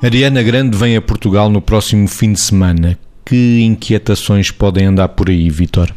Ariana Grande vem a Portugal no próximo fim de semana. Que inquietações podem andar por aí, Vitor?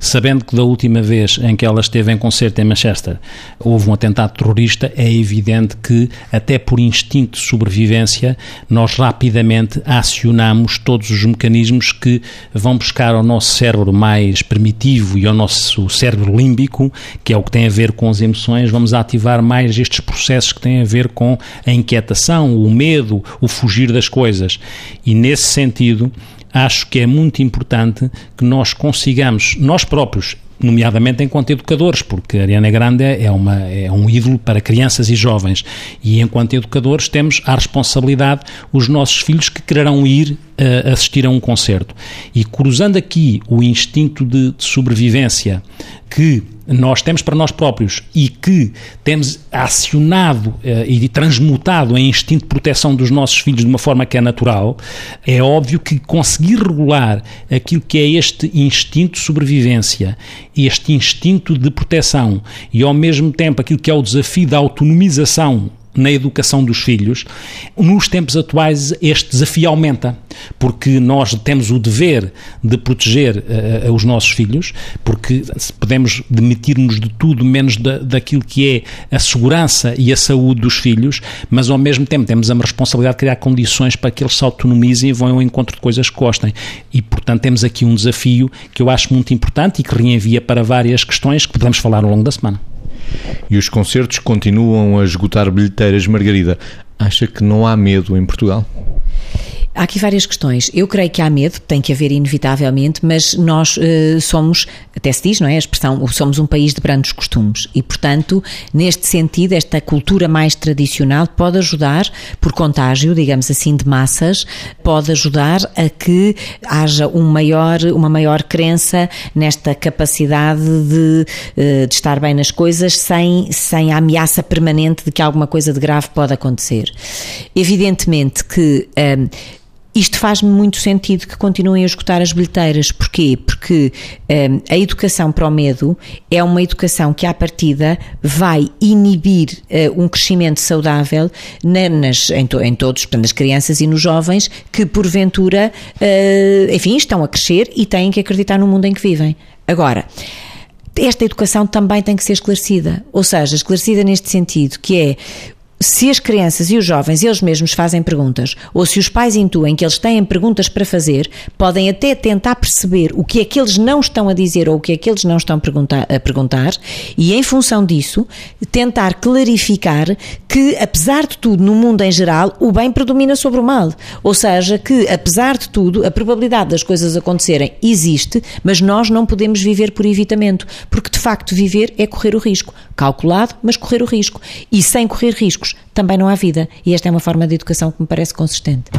Sabendo que da última vez em que ela esteve em concerto em Manchester houve um atentado terrorista, é evidente que, até por instinto de sobrevivência, nós rapidamente acionamos todos os mecanismos que vão buscar ao nosso cérebro mais primitivo e ao nosso cérebro límbico, que é o que tem a ver com as emoções, vamos ativar mais estes processos que têm a ver com a inquietação, o medo, o fugir das coisas. E nesse sentido, acho que é muito importante que nós consigamos, nós próprios, nomeadamente enquanto educadores, porque a Ariana Grande é, uma, é um ídolo para crianças e jovens, e enquanto educadores temos a responsabilidade os nossos filhos que quererão ir uh, assistir a um concerto. E cruzando aqui o instinto de, de sobrevivência que nós temos para nós próprios e que temos acionado uh, e transmutado em instinto de proteção dos nossos filhos de uma forma que é natural, é óbvio que conseguir regular aquilo que é este instinto de sobrevivência, este instinto de proteção e ao mesmo tempo aquilo que é o desafio da autonomização na educação dos filhos, nos tempos atuais este desafio aumenta, porque nós temos o dever de proteger uh, os nossos filhos, porque podemos demitir-nos de tudo menos da, daquilo que é a segurança e a saúde dos filhos, mas ao mesmo tempo temos a responsabilidade de criar condições para que eles se autonomizem e vão ao encontro de coisas que gostem. E, portanto, temos aqui um desafio que eu acho muito importante e que reenvia para várias questões que podemos falar ao longo da semana. E os concertos continuam a esgotar bilheteiras. Margarida, acha que não há medo em Portugal? Há aqui várias questões. Eu creio que há medo, tem que haver inevitavelmente, mas nós uh, somos, até se diz, não é? A expressão, somos um país de brandos costumes e, portanto, neste sentido, esta cultura mais tradicional pode ajudar, por contágio, digamos assim, de massas, pode ajudar a que haja um maior, uma maior crença nesta capacidade de, uh, de estar bem nas coisas sem, sem a ameaça permanente de que alguma coisa de grave pode acontecer. Evidentemente que. Uh, isto faz-me muito sentido que continuem a escutar as bilheteiras. Porquê? Porque um, a educação para o medo é uma educação que, à partida, vai inibir uh, um crescimento saudável na, nas, em, to, em, todos, portanto, nas crianças e nos jovens que, porventura, uh, enfim, estão a crescer e têm que acreditar no mundo em que vivem. Agora, esta educação também tem que ser esclarecida, ou seja, esclarecida neste sentido, que é se as crianças e os jovens eles mesmos fazem perguntas, ou se os pais intuem que eles têm perguntas para fazer, podem até tentar perceber o que é que eles não estão a dizer ou o que é que eles não estão a perguntar, e em função disso, tentar clarificar que, apesar de tudo, no mundo em geral, o bem predomina sobre o mal. Ou seja, que, apesar de tudo, a probabilidade das coisas acontecerem existe, mas nós não podemos viver por evitamento, porque de facto viver é correr o risco. Calculado, mas correr o risco. E sem correr riscos também não há vida. E esta é uma forma de educação que me parece consistente.